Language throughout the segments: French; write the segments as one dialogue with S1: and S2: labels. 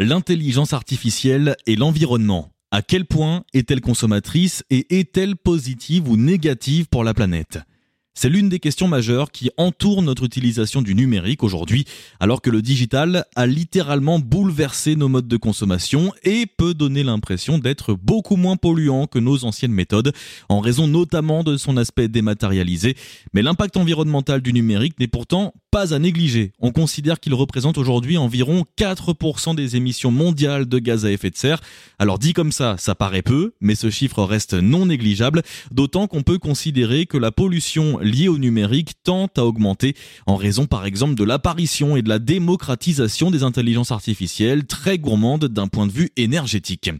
S1: L'intelligence artificielle et l'environnement. À quel point est-elle consommatrice et est-elle positive ou négative pour la planète? C'est l'une des questions majeures qui entourent notre utilisation du numérique aujourd'hui, alors que le digital a littéralement bouleversé nos modes de consommation et peut donner l'impression d'être beaucoup moins polluant que nos anciennes méthodes, en raison notamment de son aspect dématérialisé. Mais l'impact environnemental du numérique n'est pourtant pas à négliger. On considère qu'il représente aujourd'hui environ 4% des émissions mondiales de gaz à effet de serre. Alors dit comme ça, ça paraît peu, mais ce chiffre reste non négligeable, d'autant qu'on peut considérer que la pollution liées au numérique tendent à augmenter en raison par exemple de l'apparition et de la démocratisation des intelligences artificielles très gourmandes d'un point de vue énergétique.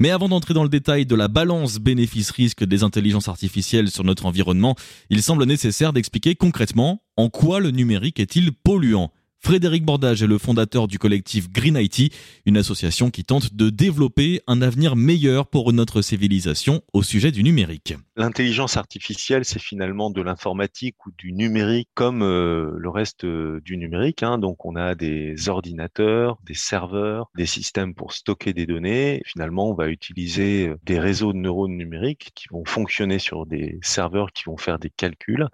S1: Mais avant d'entrer dans le détail de la balance bénéfice-risque des intelligences artificielles sur notre environnement, il semble nécessaire d'expliquer concrètement en quoi le numérique est-il polluant. Frédéric Bordage est le fondateur du collectif Green IT, une association qui tente de développer un avenir meilleur pour notre civilisation au sujet du numérique.
S2: L'intelligence artificielle, c'est finalement de l'informatique ou du numérique comme euh, le reste euh, du numérique. Hein. Donc on a des ordinateurs, des serveurs, des systèmes pour stocker des données. Finalement, on va utiliser euh, des réseaux de neurones numériques qui vont fonctionner sur des serveurs qui vont faire des calculs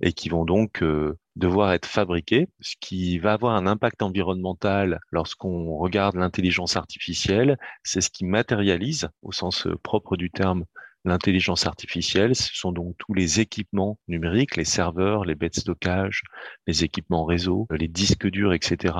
S2: et qui vont donc devoir être fabriqué, ce qui va avoir un impact environnemental lorsqu'on regarde l'intelligence artificielle. C'est ce qui matérialise, au sens euh, propre du terme, l'intelligence artificielle. Ce sont donc tous les équipements numériques, les serveurs, les baies de stockage, les équipements réseau, les disques durs, etc.,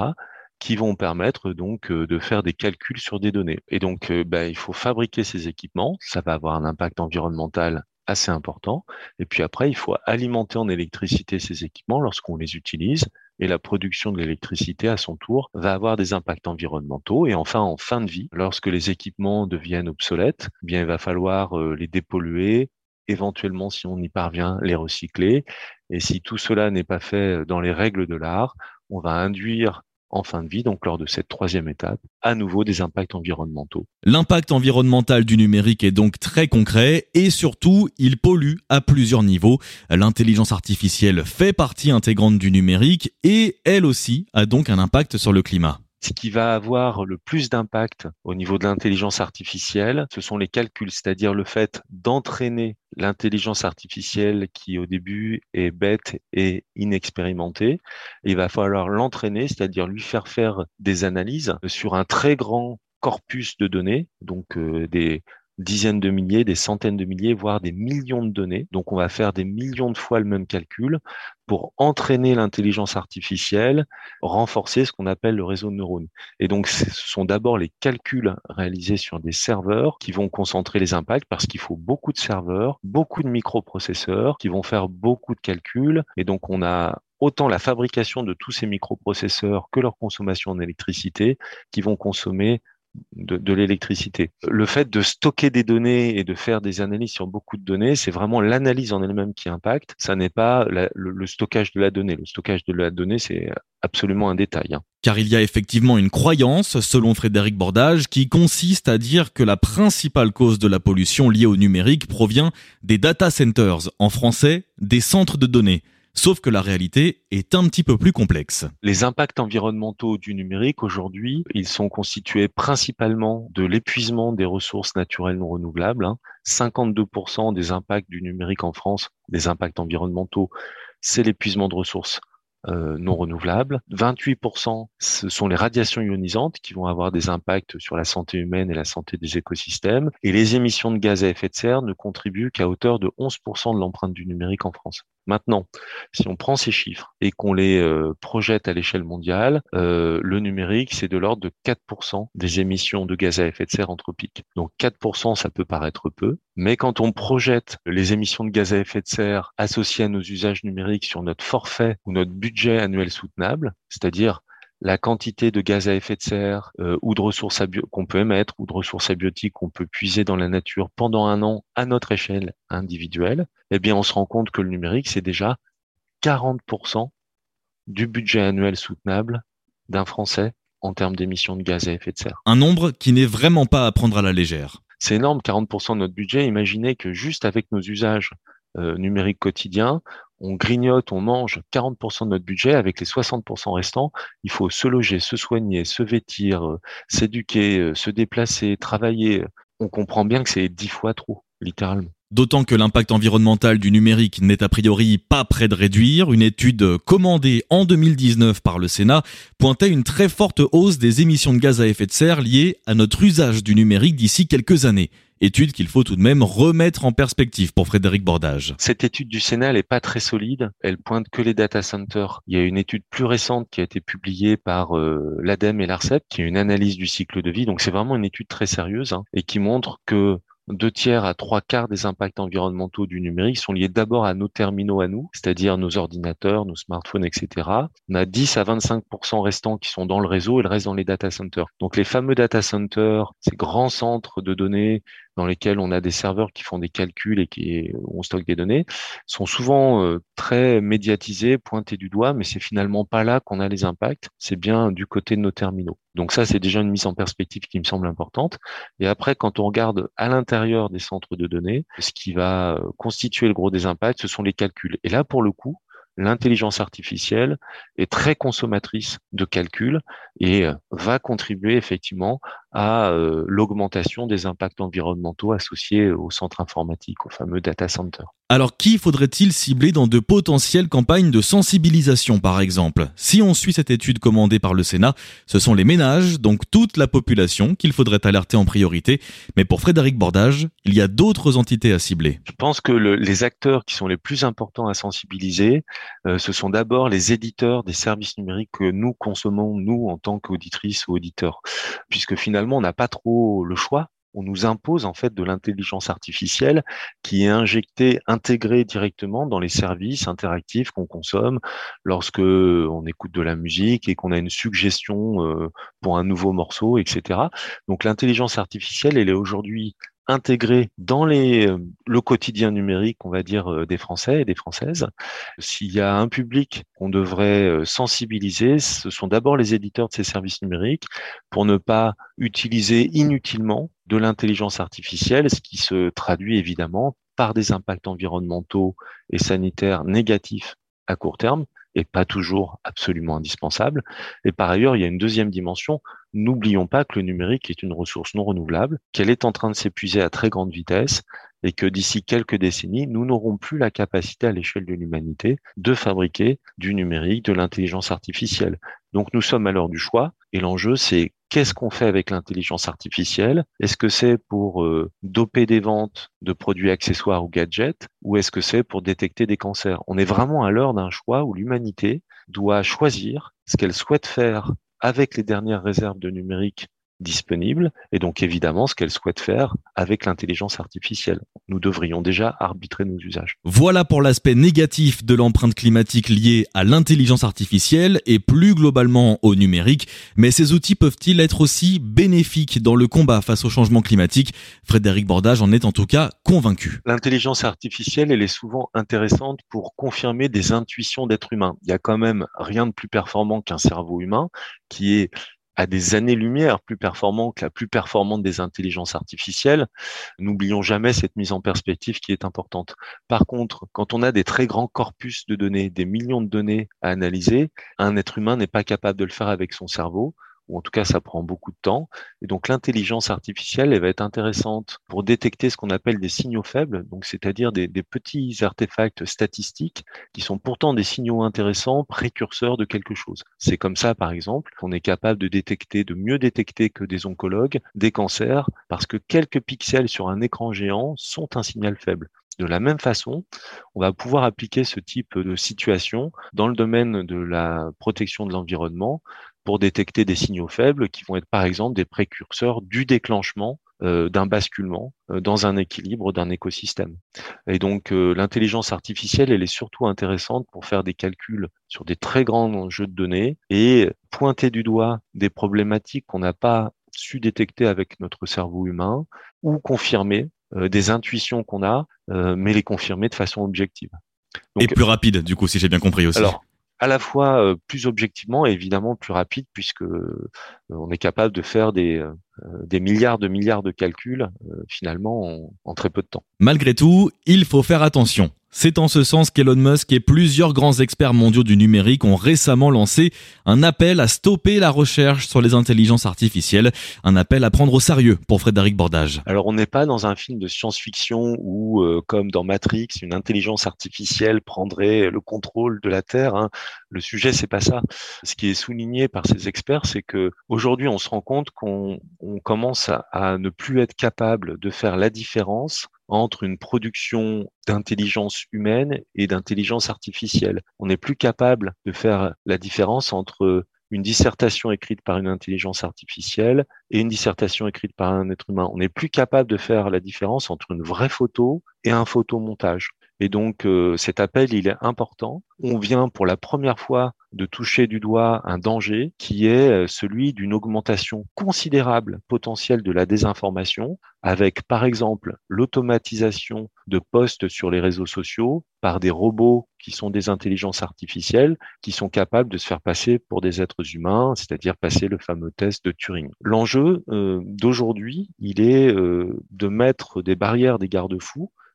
S2: qui vont permettre donc euh, de faire des calculs sur des données. Et donc, euh, ben, il faut fabriquer ces équipements. Ça va avoir un impact environnemental assez important. Et puis après, il faut alimenter en électricité ces équipements lorsqu'on les utilise. Et la production de l'électricité, à son tour, va avoir des impacts environnementaux. Et enfin, en fin de vie, lorsque les équipements deviennent obsolètes, eh bien, il va falloir euh, les dépolluer, éventuellement, si on y parvient, les recycler. Et si tout cela n'est pas fait dans les règles de l'art, on va induire en fin de vie, donc lors de cette troisième étape, à nouveau des impacts environnementaux.
S1: L'impact environnemental du numérique est donc très concret et surtout, il pollue à plusieurs niveaux. L'intelligence artificielle fait partie intégrante du numérique et elle aussi a donc un impact sur le climat.
S2: Ce qui va avoir le plus d'impact au niveau de l'intelligence artificielle, ce sont les calculs, c'est-à-dire le fait d'entraîner l'intelligence artificielle qui au début est bête et inexpérimentée. Il va falloir l'entraîner, c'est-à-dire lui faire faire des analyses sur un très grand corpus de données, donc euh, des dizaines de milliers, des centaines de milliers, voire des millions de données. Donc on va faire des millions de fois le même calcul pour entraîner l'intelligence artificielle, renforcer ce qu'on appelle le réseau de neurones. Et donc ce sont d'abord les calculs réalisés sur des serveurs qui vont concentrer les impacts parce qu'il faut beaucoup de serveurs, beaucoup de microprocesseurs qui vont faire beaucoup de calculs. Et donc on a autant la fabrication de tous ces microprocesseurs que leur consommation en électricité qui vont consommer de, l'électricité. Le fait de stocker des données et de faire des analyses sur beaucoup de données, c'est vraiment l'analyse en elle-même qui impacte. Ça n'est pas le, stockage de la donnée. Le stockage de la donnée, c'est absolument un détail. Hein.
S1: Car il y a effectivement une croyance, selon Frédéric Bordage, qui consiste à dire que la principale cause de la pollution liée au numérique provient des data centers, en français, des centres de données. Sauf que la réalité est un petit peu plus complexe.
S2: Les impacts environnementaux du numérique aujourd'hui, ils sont constitués principalement de l'épuisement des ressources naturelles non renouvelables. 52% hein. des impacts du numérique en France, des impacts environnementaux, c'est l'épuisement de ressources euh, non renouvelables. 28%, ce sont les radiations ionisantes qui vont avoir des impacts sur la santé humaine et la santé des écosystèmes. Et les émissions de gaz à effet de serre ne contribuent qu'à hauteur de 11% de l'empreinte du numérique en France. Maintenant, si on prend ces chiffres et qu'on les euh, projette à l'échelle mondiale, euh, le numérique, c'est de l'ordre de 4% des émissions de gaz à effet de serre anthropiques. Donc 4%, ça peut paraître peu, mais quand on projette les émissions de gaz à effet de serre associées à nos usages numériques sur notre forfait ou notre budget annuel soutenable, c'est-à-dire la quantité de gaz à effet de serre euh, ou de ressources qu'on peut émettre ou de ressources abiotiques qu'on peut puiser dans la nature pendant un an à notre échelle individuelle, eh bien, on se rend compte que le numérique, c'est déjà 40% du budget annuel soutenable d'un Français en termes d'émissions de gaz à effet de serre.
S1: Un nombre qui n'est vraiment pas à prendre à la légère.
S2: C'est énorme, 40% de notre budget. Imaginez que juste avec nos usages euh, numériques quotidiens, on grignote, on mange 40% de notre budget, avec les 60% restants, il faut se loger, se soigner, se vêtir, euh, s'éduquer, euh, se déplacer, travailler. On comprend bien que c'est dix fois trop, littéralement.
S1: D'autant que l'impact environnemental du numérique n'est a priori pas près de réduire. Une étude commandée en 2019 par le Sénat pointait une très forte hausse des émissions de gaz à effet de serre liées à notre usage du numérique d'ici quelques années. Étude qu'il faut tout de même remettre en perspective pour Frédéric Bordage.
S2: Cette étude du Sénat, n'est pas très solide. Elle pointe que les data centers. Il y a une étude plus récente qui a été publiée par euh, l'ADEME et l'ARCEP, qui est une analyse du cycle de vie. Donc c'est vraiment une étude très sérieuse hein, et qui montre que deux tiers à trois quarts des impacts environnementaux du numérique sont liés d'abord à nos terminaux à nous, c'est-à-dire nos ordinateurs, nos smartphones, etc. On a 10 à 25 restants qui sont dans le réseau et le reste dans les data centers. Donc les fameux data centers, ces grands centres de données dans lesquels on a des serveurs qui font des calculs et qui on stocke des données, sont souvent euh, très médiatisés, pointés du doigt, mais c'est finalement pas là qu'on a les impacts, c'est bien du côté de nos terminaux. Donc ça, c'est déjà une mise en perspective qui me semble importante. Et après, quand on regarde à l'intérieur des centres de données, ce qui va euh, constituer le gros des impacts, ce sont les calculs. Et là, pour le coup, l'intelligence artificielle est très consommatrice de calculs et euh, va contribuer effectivement à euh, l'augmentation des impacts environnementaux associés au centre informatique, au fameux data center.
S1: Alors qui faudrait-il cibler dans de potentielles campagnes de sensibilisation par exemple? Si on suit cette étude commandée par le Sénat, ce sont les ménages, donc toute la population, qu'il faudrait alerter en priorité. Mais pour Frédéric Bordage, il y a d'autres entités à cibler.
S2: Je pense que le, les acteurs qui sont les plus importants à sensibiliser, euh, ce sont d'abord les éditeurs des services numériques que nous consommons, nous, en tant qu'auditrices ou auditeurs. Puisque finalement, on n'a pas trop le choix on nous impose en fait de l'intelligence artificielle qui est injectée, intégrée directement dans les services interactifs qu'on consomme lorsque on écoute de la musique et qu'on a une suggestion euh, pour un nouveau morceau, etc. Donc l'intelligence artificielle, elle est aujourd'hui intégrée dans les, euh, le quotidien numérique, on va dire, euh, des Français et des Françaises. S'il y a un public qu'on devrait sensibiliser, ce sont d'abord les éditeurs de ces services numériques pour ne pas utiliser inutilement de l'intelligence artificielle, ce qui se traduit évidemment par des impacts environnementaux et sanitaires négatifs à court terme et pas toujours absolument indispensables. Et par ailleurs, il y a une deuxième dimension. N'oublions pas que le numérique est une ressource non renouvelable, qu'elle est en train de s'épuiser à très grande vitesse et que d'ici quelques décennies, nous n'aurons plus la capacité à l'échelle de l'humanité de fabriquer du numérique, de l'intelligence artificielle. Donc nous sommes à l'heure du choix et l'enjeu c'est qu'est-ce qu'on fait avec l'intelligence artificielle? Est-ce que c'est pour euh, doper des ventes de produits accessoires ou gadgets ou est-ce que c'est pour détecter des cancers? On est vraiment à l'heure d'un choix où l'humanité doit choisir ce qu'elle souhaite faire avec les dernières réserves de numérique disponible et donc évidemment ce qu'elle souhaite faire avec l'intelligence artificielle. Nous devrions déjà arbitrer nos usages.
S1: Voilà pour l'aspect négatif de l'empreinte climatique liée à l'intelligence artificielle et plus globalement au numérique, mais ces outils peuvent-ils être aussi bénéfiques dans le combat face au changement climatique? Frédéric Bordage en est en tout cas convaincu.
S2: L'intelligence artificielle, elle est souvent intéressante pour confirmer des intuitions d'être humain. Il y a quand même rien de plus performant qu'un cerveau humain qui est à des années-lumière plus performant que la plus performante des intelligences artificielles. N'oublions jamais cette mise en perspective qui est importante. Par contre, quand on a des très grands corpus de données, des millions de données à analyser, un être humain n'est pas capable de le faire avec son cerveau ou en tout cas ça prend beaucoup de temps. Et donc l'intelligence artificielle, elle va être intéressante pour détecter ce qu'on appelle des signaux faibles, donc c'est-à-dire des, des, petits artefacts statistiques qui sont pourtant des signaux intéressants, précurseurs de quelque chose. C'est comme ça, par exemple, qu'on est capable de détecter, de mieux détecter que des oncologues, des cancers, parce que quelques pixels sur un écran géant sont un signal faible. De la même façon, on va pouvoir appliquer ce type de situation dans le domaine de la protection de l'environnement pour détecter des signaux faibles qui vont être par exemple des précurseurs du déclenchement euh, d'un basculement euh, dans un équilibre d'un écosystème. Et donc euh, l'intelligence artificielle, elle est surtout intéressante pour faire des calculs sur des très grands jeux de données et pointer du doigt des problématiques qu'on n'a pas su détecter avec notre cerveau humain ou confirmer des intuitions qu'on a, euh, mais les confirmer de façon objective.
S1: et plus rapide, du coup, si j'ai bien compris aussi.
S2: Alors, à la fois euh, plus objectivement et évidemment plus rapide, puisque on est capable de faire des, des milliards de milliards de calculs finalement en, en très peu de temps.
S1: Malgré tout, il faut faire attention. C'est en ce sens qu'Elon Musk et plusieurs grands experts mondiaux du numérique ont récemment lancé un appel à stopper la recherche sur les intelligences artificielles, un appel à prendre au sérieux pour Frédéric Bordage.
S2: Alors on n'est pas dans un film de science-fiction où, euh, comme dans Matrix, une intelligence artificielle prendrait le contrôle de la Terre. Hein. Le sujet, c'est pas ça. Ce qui est souligné par ces experts, c'est que aujourd'hui, on se rend compte qu'on commence à ne plus être capable de faire la différence entre une production d'intelligence humaine et d'intelligence artificielle. On n'est plus capable de faire la différence entre une dissertation écrite par une intelligence artificielle et une dissertation écrite par un être humain. On n'est plus capable de faire la différence entre une vraie photo et un photomontage. Et donc euh, cet appel, il est important. On vient pour la première fois de toucher du doigt un danger qui est euh, celui d'une augmentation considérable potentielle de la désinformation, avec par exemple l'automatisation de posts sur les réseaux sociaux par des robots qui sont des intelligences artificielles, qui sont capables de se faire passer pour des êtres humains, c'est-à-dire passer le fameux test de Turing. L'enjeu euh, d'aujourd'hui, il est de mettre des barrières, des garde-fous euh,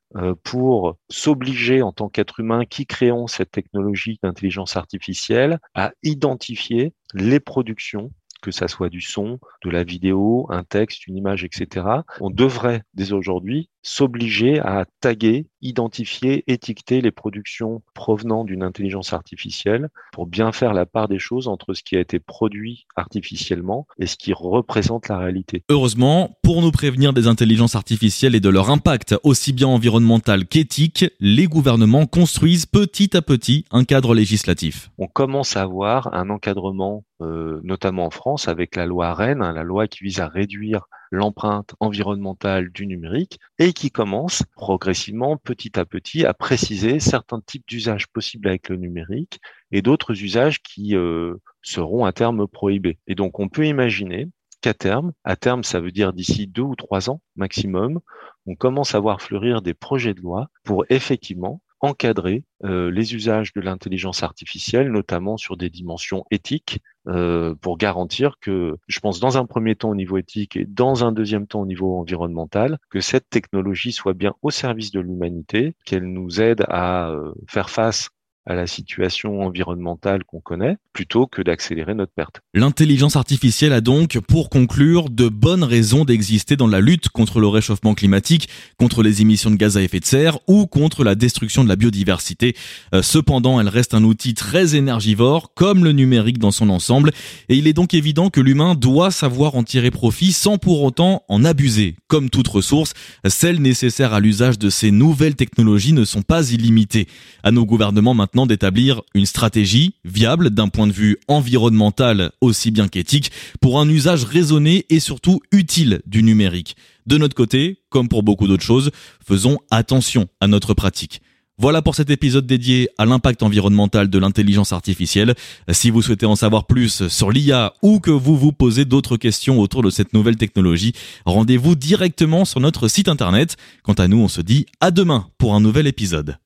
S2: pour s'obliger en tant qu'être humain qui créons cette technologie d'intelligence artificielle à identifier les productions que ça soit du son, de la vidéo, un texte, une image, etc. On devrait dès aujourd'hui s'obliger à taguer, identifier, étiqueter les productions provenant d'une intelligence artificielle pour bien faire la part des choses entre ce qui a été produit artificiellement et ce qui représente la réalité.
S1: Heureusement, pour nous prévenir des intelligences artificielles et de leur impact aussi bien environnemental qu'éthique, les gouvernements construisent petit à petit un cadre législatif.
S2: On commence à avoir un encadrement, euh, notamment en France, avec la loi Rennes, hein, la loi qui vise à réduire l'empreinte environnementale du numérique et qui commence progressivement, petit à petit, à préciser certains types d'usages possibles avec le numérique et d'autres usages qui euh, seront à terme prohibés. Et donc, on peut imaginer qu'à terme, à terme, ça veut dire d'ici deux ou trois ans maximum, on commence à voir fleurir des projets de loi pour effectivement encadrer euh, les usages de l'intelligence artificielle, notamment sur des dimensions éthiques, euh, pour garantir que, je pense dans un premier temps au niveau éthique et dans un deuxième temps au niveau environnemental, que cette technologie soit bien au service de l'humanité, qu'elle nous aide à euh, faire face à la situation environnementale qu'on connaît, plutôt que d'accélérer notre perte.
S1: L'intelligence artificielle a donc, pour conclure, de bonnes raisons d'exister dans la lutte contre le réchauffement climatique, contre les émissions de gaz à effet de serre ou contre la destruction de la biodiversité. Euh, cependant, elle reste un outil très énergivore, comme le numérique dans son ensemble, et il est donc évident que l'humain doit savoir en tirer profit sans pour autant en abuser. Comme toute ressource, celles nécessaires à l'usage de ces nouvelles technologies ne sont pas illimitées. À nos gouvernements d'établir une stratégie viable d'un point de vue environnemental aussi bien qu'éthique pour un usage raisonné et surtout utile du numérique. De notre côté, comme pour beaucoup d'autres choses, faisons attention à notre pratique. Voilà pour cet épisode dédié à l'impact environnemental de l'intelligence artificielle. Si vous souhaitez en savoir plus sur l'IA ou que vous vous posez d'autres questions autour de cette nouvelle technologie, rendez-vous directement sur notre site internet. Quant à nous, on se dit à demain pour un nouvel épisode.